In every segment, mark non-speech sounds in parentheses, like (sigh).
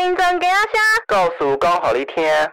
新增给阿虾，告诉刚好的一天。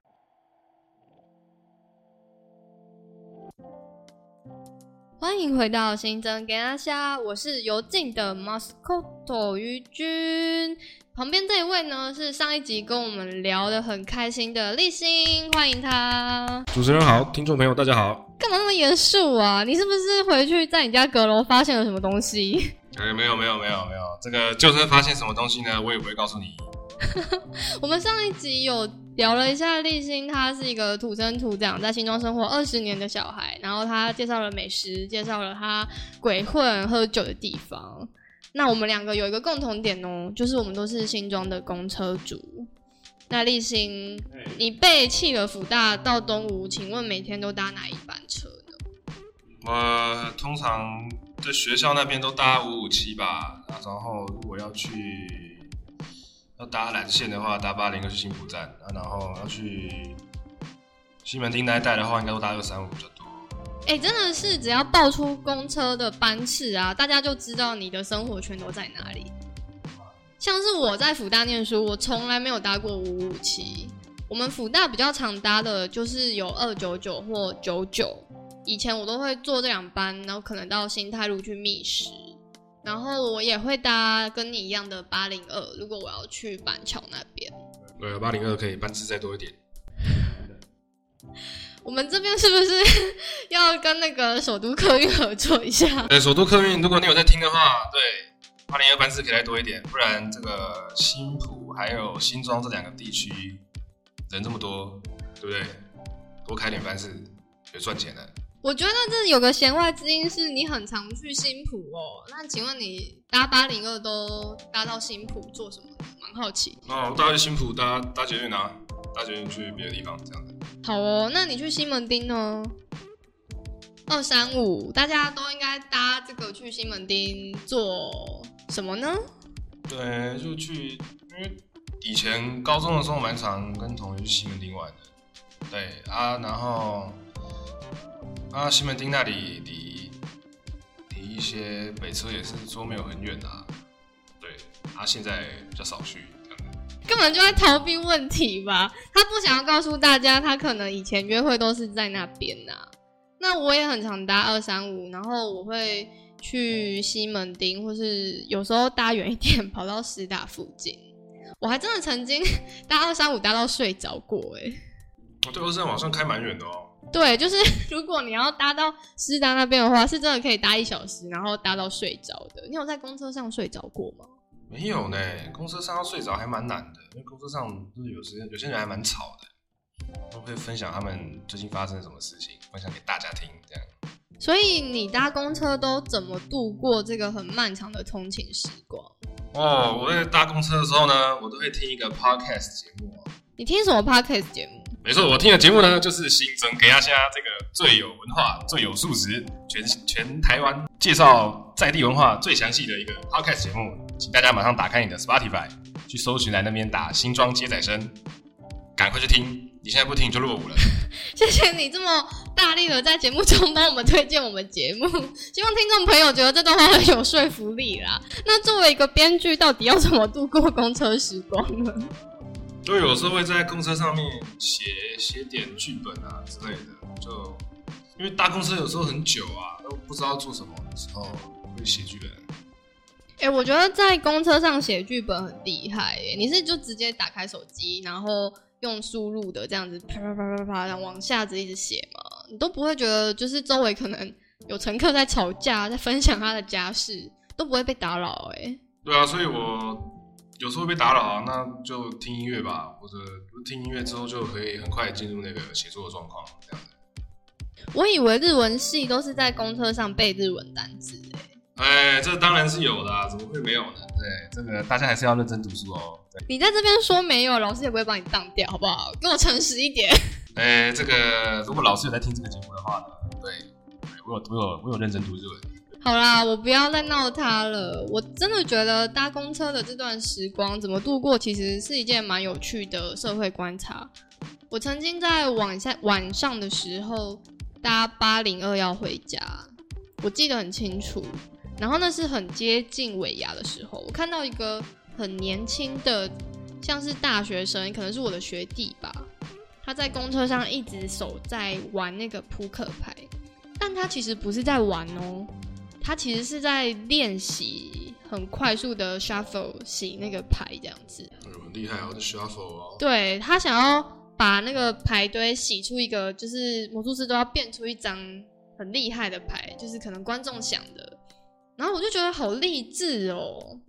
欢迎回到新增给阿虾，我是游进的 Moscoto 于君。旁边这一位呢，是上一集跟我们聊得很开心的立新，欢迎他。主持人好，听众朋友大家好。干嘛那么严肃啊？你是不是回去在你家阁楼发现了什么东西？哎，没有没有没有没有，这个就算发现什么东西呢，我也不会告诉你。(laughs) 我们上一集有聊了一下立新，他是一个土生土长在新庄生活二十年的小孩，然后他介绍了美食，介绍了他鬼混喝酒的地方。那我们两个有一个共同点哦，就是我们都是新庄的公车族。那立新，你被弃了福大到东吴，请问每天都搭哪一班车呢？我通常在学校那边都搭五五七吧，然后如果要去要搭蓝线的话，搭八零二去新浦站，然后要去西门町那一带的话，应该都搭二三五比较多。哎，真的是只要报出公车的班次啊，大家就知道你的生活圈都在哪里。像是我在辅大念书，我从来没有搭过五五七。我们辅大比较常搭的就是有二九九或九九，以前我都会坐这两班，然后可能到新泰路去觅食。然后我也会搭跟你一样的八零二，如果我要去板桥那边。对，八零二可以班次再多一点。(laughs) 我们这边是不是 (laughs) 要跟那个首都客运合作一下？对，首都客运，如果你有在听的话，对，八零二班次可以再多一点，不然这个新浦还有新庄这两个地区人这么多，对不对？多开点班次也赚钱的。我觉得这有个弦外之音，是你很常去新浦哦。那请问你搭八零二都搭到新浦做什么？蛮好奇。哦，搭去新浦搭搭捷运啊，搭捷运去别的地方这样子。好哦，那你去西门町呢？二三五，大家都应该搭这个去西门町做什么呢？对，就去，因为以前高中的时候蛮常跟同学去西门町玩的。对啊，然后啊，西门町那里离离一些北车也是说没有很远啊。对，啊，现在比较少去。根本就在逃避问题吧？他不想要告诉大家，他可能以前约会都是在那边呐。那我也很常搭二三五，然后我会去西门町，或是有时候搭远一点，跑到师大附近。我还真的曾经 (laughs) 搭二三五搭到睡着过，哎。哦，对，二三好像开蛮远的哦。对，就是 (laughs) 如果你要搭到师大那边的话，是真的可以搭一小时，然后搭到睡着的。你有在公车上睡着过吗？没有呢，公车上要睡着还蛮难的，因为公车上就是有时有些人还蛮吵的，都会分享他们最近发生什么事情，分享给大家听这样。所以你搭公车都怎么度过这个很漫长的通勤时光？哦，我在搭公车的时候呢，我都会听一个 podcast 节目。你听什么 podcast 节目？没错，我听的节目呢，就是新增给大家这个最有文化、最有素质、全全台湾介绍在地文化最详细的一个 podcast 节目，请大家马上打开你的 Spotify，去搜寻来那边打新庄接仔声，赶快去听，你现在不听就落伍了。(laughs) 谢谢你这么大力的在节目中帮我们推荐我们节目，(laughs) 希望听众朋友觉得这段话很有说服力啦。那作为一个编剧，到底要怎么度过公车时光呢？就有时候会在公车上面写写点剧本啊之类的，就因为搭公车有时候很久啊，都不知道做什么的时候会写剧本。哎，我觉得在公车上写剧本很厉害耶！你是就直接打开手机，然后用输入的这样子啪啪啪啪啪，然后往下子一直写吗？你都不会觉得就是周围可能有乘客在吵架，在分享他的家事，都不会被打扰哎。对啊，所以我。有时候会被打扰啊，那就听音乐吧，或者听音乐之后就可以很快进入那个写作的状况，这样我以为日文系都是在公车上背日文单词哎，这当然是有的，啊怎么会没有呢？对，这个大家还是要认真读书哦。你在这边说没有，老师也不会帮你当掉，好不好？跟我诚实一点。哎，这个如果老师有在听这个节目的话呢，对，我有我有我有认真读日文。好啦，我不要再闹他了。我真的觉得搭公车的这段时光怎么度过，其实是一件蛮有趣的社会观察。我曾经在晚下晚上的时候搭八零二要回家，我记得很清楚。然后那是很接近尾牙的时候，我看到一个很年轻的像是大学生，可能是我的学弟吧，他在公车上一直守在玩那个扑克牌，但他其实不是在玩哦，他其实是在练习很快速的 shuffle 洗那个牌这样子。哎呦很厉害哦，这 shuffle 哦。对他想要把那个牌堆洗出一个，就是魔术师都要变出一张很厉害的牌，就是可能观众想的。然后我就觉得好励志哦，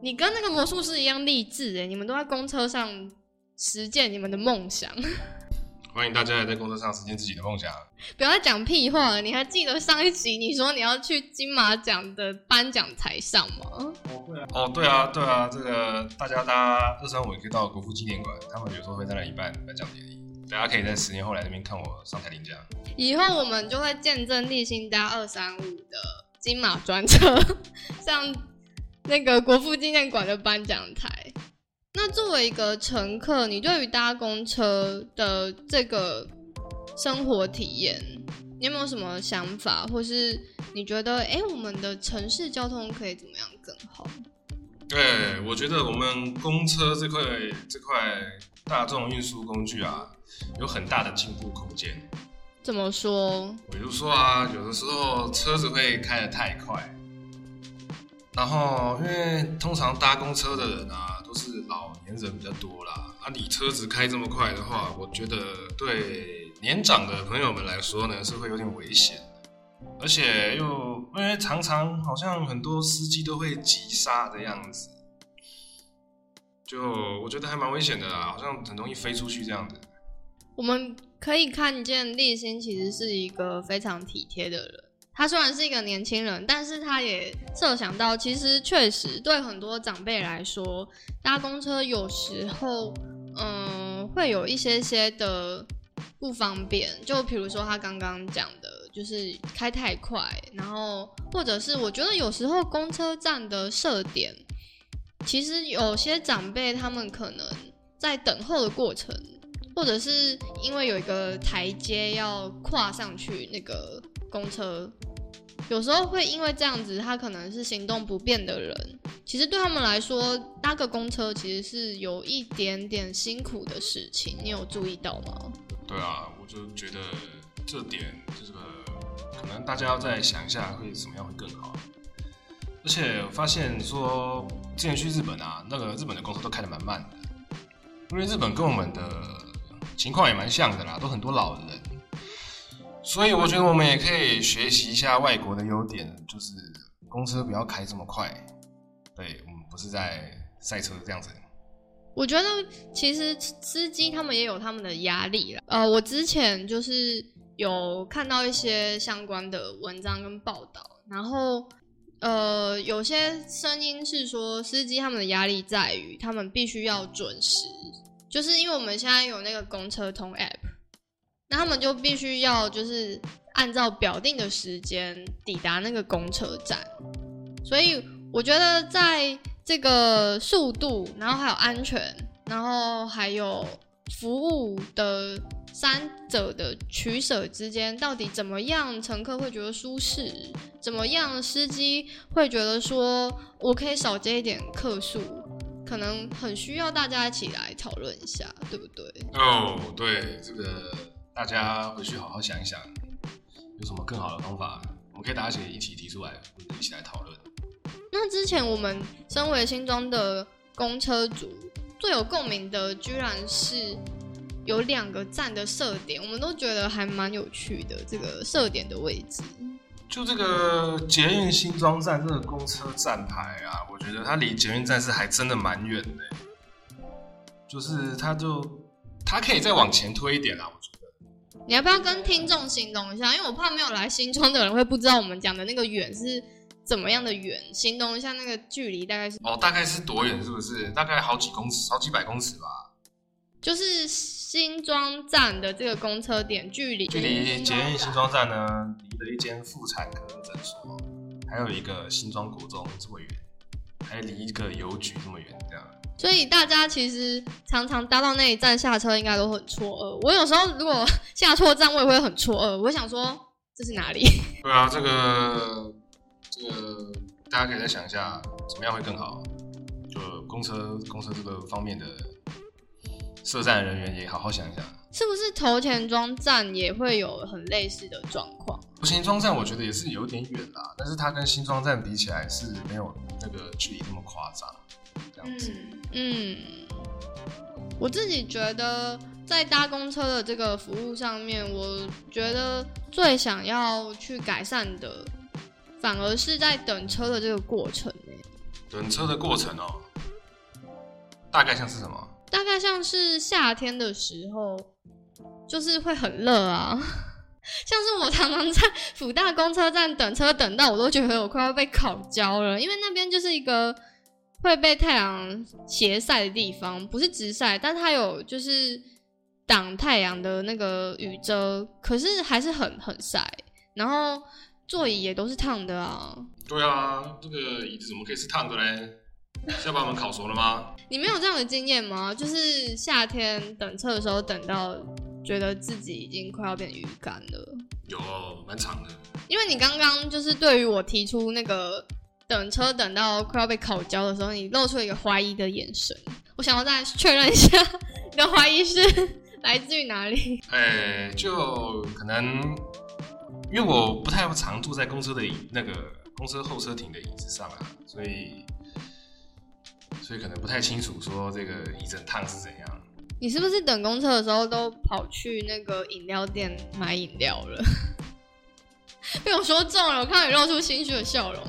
你跟那个魔术师一样励志哎，你们都在公车上实践你们的梦想，欢迎大家也在工作上实现自己的梦想。不要再讲屁话了。你还记得上一集你说你要去金马奖的颁奖台上吗？哦，对啊，对啊，这个大家大家二三五也可以到国父纪念馆，他们有时候会在那里办颁奖典礼，大家可以在十年后来那边看我上台领奖。以后我们就会见证立新搭二三五的金马专车 (laughs) 上那个国父纪念馆的颁奖台。那作为一个乘客，你对于搭公车的这个生活体验，你有没有什么想法，或是你觉得，哎、我们的城市交通可以怎么样更好？对，我觉得我们公车这块这块大众运输工具啊，有很大的进步空间。怎么说？比如说啊，有的时候车子会开得太快，然后因为通常搭公车的人啊，都是老年人比较多啦。啊，你车子开这么快的话，我觉得对年长的朋友们来说呢，是会有点危险。而且又因为常常好像很多司机都会急刹的样子，就我觉得还蛮危险的啦，好像很容易飞出去这样子。我们可以看见立新其实是一个非常体贴的人。他虽然是一个年轻人，但是他也设想到，其实确实对很多长辈来说，搭公车有时候，嗯，会有一些些的不方便。就比如说他刚刚讲的，就是开太快，然后或者是我觉得有时候公车站的设点，其实有些长辈他们可能在等候的过程。或者是因为有一个台阶要跨上去，那个公车有时候会因为这样子，他可能是行动不便的人，其实对他们来说，搭个公车其实是有一点点辛苦的事情。你有注意到吗？对啊，我就觉得这点这个可能大家要再想一下，会怎么样会更好。而且我发现说，之前去日本啊，那个日本的公车都开得蛮慢的，因为日本跟我们的情况也蛮像的啦，都很多老人，所以我觉得我们也可以学习一下外国的优点，就是公车不要开这么快。对我们不是在赛车这样子。我觉得其实司机他们也有他们的压力啦。呃，我之前就是有看到一些相关的文章跟报道，然后呃，有些声音是说司机他们的压力在于他们必须要准时，就是因为我们现在有那个公车通 App，那他们就必须要就是按照表定的时间抵达那个公车站，所以我觉得在这个速度，然后还有安全，然后还有服务的三者的取舍之间，到底怎么样乘客会觉得舒适？怎么样司机会觉得说我可以少接一点客数？可能很需要大家一起来讨论一下，对不对？哦，对，这个大家回去好好想一想，有什么更好的方法，我们可以大家一起一起提出来，或者一起来讨论。那之前我们身为新庄的公车族，最有共鸣的居然是有两个站的设点，我们都觉得还蛮有趣的。这个设点的位置，就这个捷运新庄站这个公车站牌啊，我觉得它离捷运站是还真的蛮远的，就是它就它可以再往前推一点啊。你要不要跟听众形容一下？因为我怕没有来新庄的人会不知道我们讲的那个远是怎么样的远，形容一下那个距离大概是，哦，大概是多远？是不是？大概好几公尺，好几百公尺吧。就是新庄站的这个公车点距离，距离捷运新庄站呢，离了一间妇产科诊所，还有一个新庄国中这么远，还离一个邮局那么远，这样。所以大家其实常常搭到那一站下车，应该都很错愕。我有时候如果 (laughs) 下错站，我也会很错愕。我想说这是哪里？(laughs) 对啊，这个这个大家可以再想一下，怎么样会更好？就公车公车这个方面的设站人员也好好想一想。是不是头前庄站也会有很类似的状况？头前庄站我觉得也是有点远啦，但是它跟新庄站比起来是没有那个距离那么夸张，这样子。嗯，我自己觉得在搭公车的这个服务上面，我觉得最想要去改善的，反而是在等车的这个过程呢。等车的过程哦，大概像是什么？大概像是夏天的时候。就是会很热啊，像是我常常在辅大公车站等车，等到我都觉得我快要被烤焦了，因为那边就是一个会被太阳斜晒的地方，不是直晒，但它有就是挡太阳的那个雨遮，可是还是很很晒，然后座椅也都是烫的啊。对啊，这个椅子怎么可以是烫的嘞？是要把我们烤熟了吗？你没有这样的经验吗？就是夏天等车的时候等到。觉得自己已经快要变鱼干了，有蛮长的。因为你刚刚就是对于我提出那个等车等到快要被烤焦的时候，你露出了一个怀疑的眼神。我想要再确认一下，你的怀疑是来自于哪里？(laughs) 哎，就可能因为我不太常坐在公车的椅那个公车候车亭的椅子上啊，所以所以可能不太清楚说这个一整趟是怎样。你是不是等公车的时候都跑去那个饮料店买饮料了？(laughs) 被我说中了，我看到你露出心虚的笑容。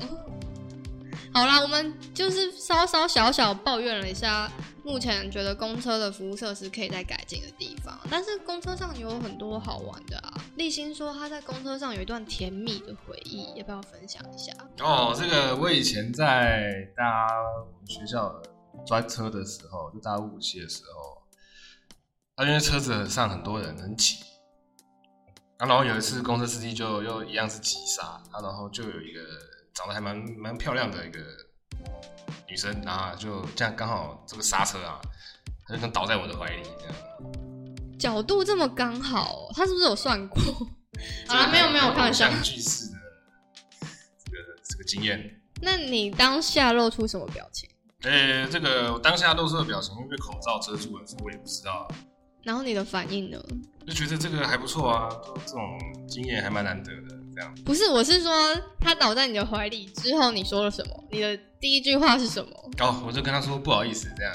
好啦，我们就是稍稍小小抱怨了一下，目前觉得公车的服务设施可以再改进的地方。但是公车上有很多好玩的啊！立新说他在公车上有一段甜蜜的回忆，要不要分享一下？哦，这个我以前在搭学校专车的时候，就搭五七的时候。他因为车子上很多人很挤，啊然后有一次公车司机就又一样是急刹，啊，然后就有一个长得还蛮蛮漂亮的一个女生，然后就这样刚好这个刹车啊，她就能倒在我的怀里，这样角度这么刚好，他是不是有算过？(laughs) 啊，没有没有，开玩笑。巨式的这个这个经验。那你当下露出什么表情？呃，这个当下露出的表情，因为被口罩遮住了，我也不知道。然后你的反应呢？就觉得这个还不错啊，这种经验还蛮难得的。这样不是，我是说他倒在你的怀里之后，你说了什么？你的第一句话是什么？哦，我就跟他说不好意思，这样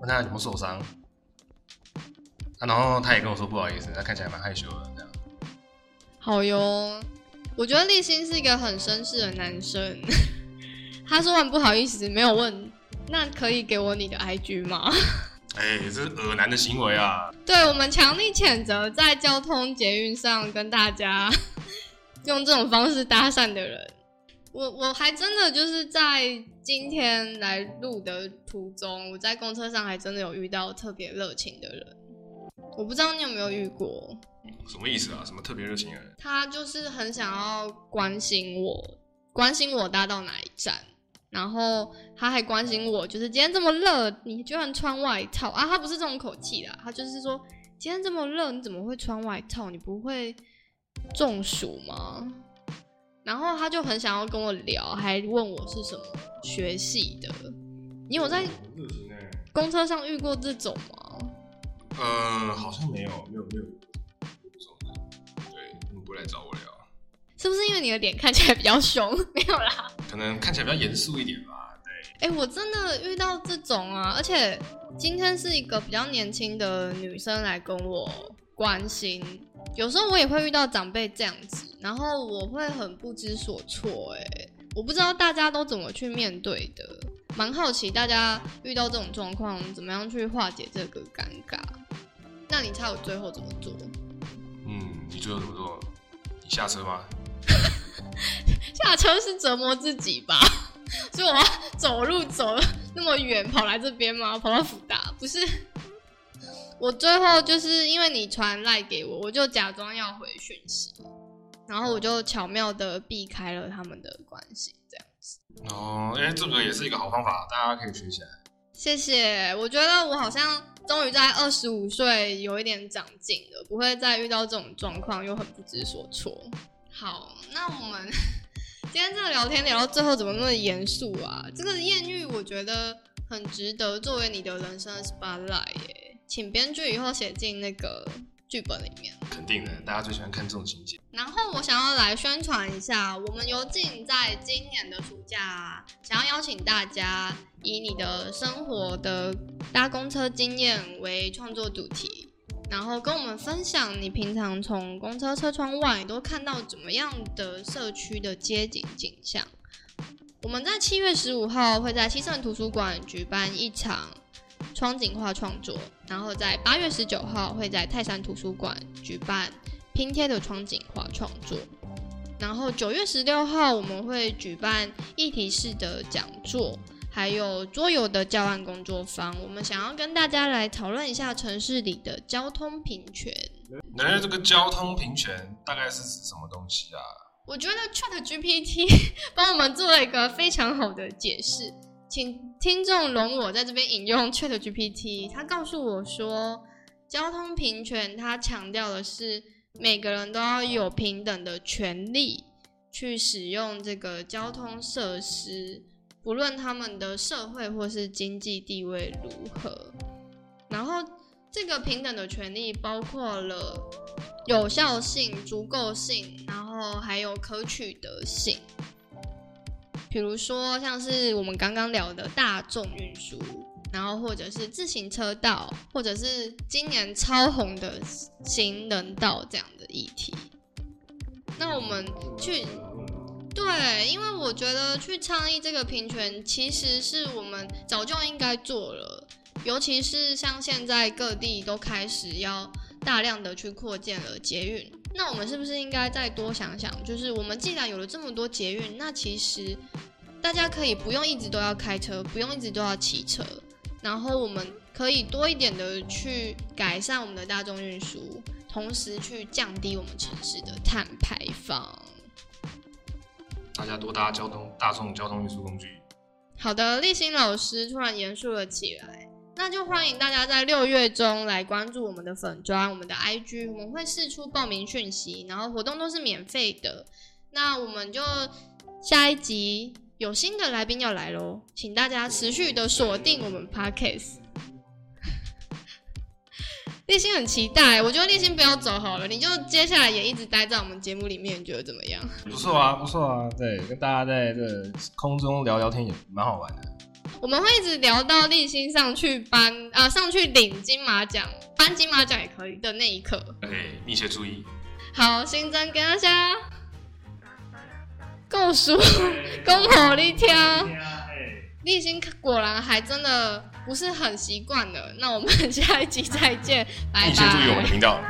问他有没有受伤。啊，然后他也跟我说不好意思，他看起来蛮害羞的，这样。好哟，我觉得立新是一个很绅士的男生。(laughs) 他说完不好意思，没有问，那可以给我你的 IG 吗？哎，这是恶男的行为啊！对我们强力谴责在交通捷运上跟大家 (laughs) 用这种方式搭讪的人。我我还真的就是在今天来录的途中，我在公车上还真的有遇到特别热情的人。我不知道你有没有遇过？什么意思啊？什么特别热情的人？他就是很想要关心我，关心我搭到哪一站。然后他还关心我，就是今天这么热，你居然穿外套啊？他不是这种口气啦，他就是说今天这么热，你怎么会穿外套？你不会中暑吗？然后他就很想要跟我聊，还问我是什么学系的。你有在公车上遇过这种吗？呃，好像没有，没有，没有对，他们不来找我聊。是不是因为你的脸看起来比较凶？(laughs) 没有啦，可能看起来比较严肃一点吧。对，哎，我真的遇到这种啊，而且今天是一个比较年轻的女生来跟我关心。有时候我也会遇到长辈这样子，然后我会很不知所措。哎，我不知道大家都怎么去面对的，蛮好奇大家遇到这种状况怎么样去化解这个尴尬。那你猜我最后怎么做？嗯，你最后怎么做？你下车吗？(laughs) 下车是折磨自己吧？(laughs) 所以我要走路走那么远跑来这边吗？跑到福大不是？我最后就是因为你传赖给我，我就假装要回讯息，然后我就巧妙的避开了他们的关系，这样子。哦，哎，这个也是一个好方法，大家可以学起来。谢谢，我觉得我好像终于在二十五岁有一点长进了，不会再遇到这种状况又很不知所措。好，那我们 (laughs) 今天这个聊天聊到最后怎么那么严肃啊？这个艳遇我觉得很值得作为你的人生 spotlight 耶，请编剧以后写进那个剧本里面。肯定的，大家最喜欢看这种情节。然后我想要来宣传一下，我们尤静在今年的暑假，想要邀请大家以你的生活的搭公车经验为创作主题，然后跟我们分享你平常从公车车窗外都看到怎么样的社区的街景景象。我们在七月十五号会在西城图书馆举办一场窗景画创作，然后在八月十九号会在泰山图书馆举办拼贴的窗景画创作，然后九月十六号我们会举办议题式的讲座，还有桌游的教案工作坊。我们想要跟大家来讨论一下城市里的交通平权。那这个交通平权大概是指什么东西啊？我觉得 Chat GPT (laughs) 帮我们做了一个非常好的解释，请听众容我在这边引用 Chat GPT，他告诉我说，交通平权它强调的是每个人都要有平等的权利去使用这个交通设施，不论他们的社会或是经济地位如何，然后这个平等的权利包括了有效性、足够性，然后还有可取得性。比如说，像是我们刚刚聊的大众运输，然后或者是自行车道，或者是今年超红的行人道这样的议题。那我们去对，因为我觉得去倡议这个平权，其实是我们早就应该做了，尤其是像现在各地都开始要大量的去扩建了捷运，那我们是不是应该再多想想？就是我们既然有了这么多捷运，那其实大家可以不用一直都要开车，不用一直都要骑车，然后我们可以多一点的去改善我们的大众运输，同时去降低我们城市的碳排放。大家多搭交通大众交通运输工具。好的，立新老师突然严肃了起来，那就欢迎大家在六月中来关注我们的粉砖、我们的 IG，我们会释出报名讯息，然后活动都是免费的。那我们就下一集有新的来宾要来喽，请大家持续的锁定我们 Podcast。立新很期待，我觉得立新不要走好了，你就接下来也一直待在我们节目里面，你觉得怎么样？不错啊，不错啊，对，跟大家在这空中聊聊天也蛮好玩的。我们会一直聊到立新上去颁啊、上去领金马奖，颁金马奖也可以的那一刻。对，密切注意。好，新增给大家够熟，恭候你听。立新果然还真的不是很习惯的，那我们 (laughs) 下一集再见，拜拜。密切注意我们的频道。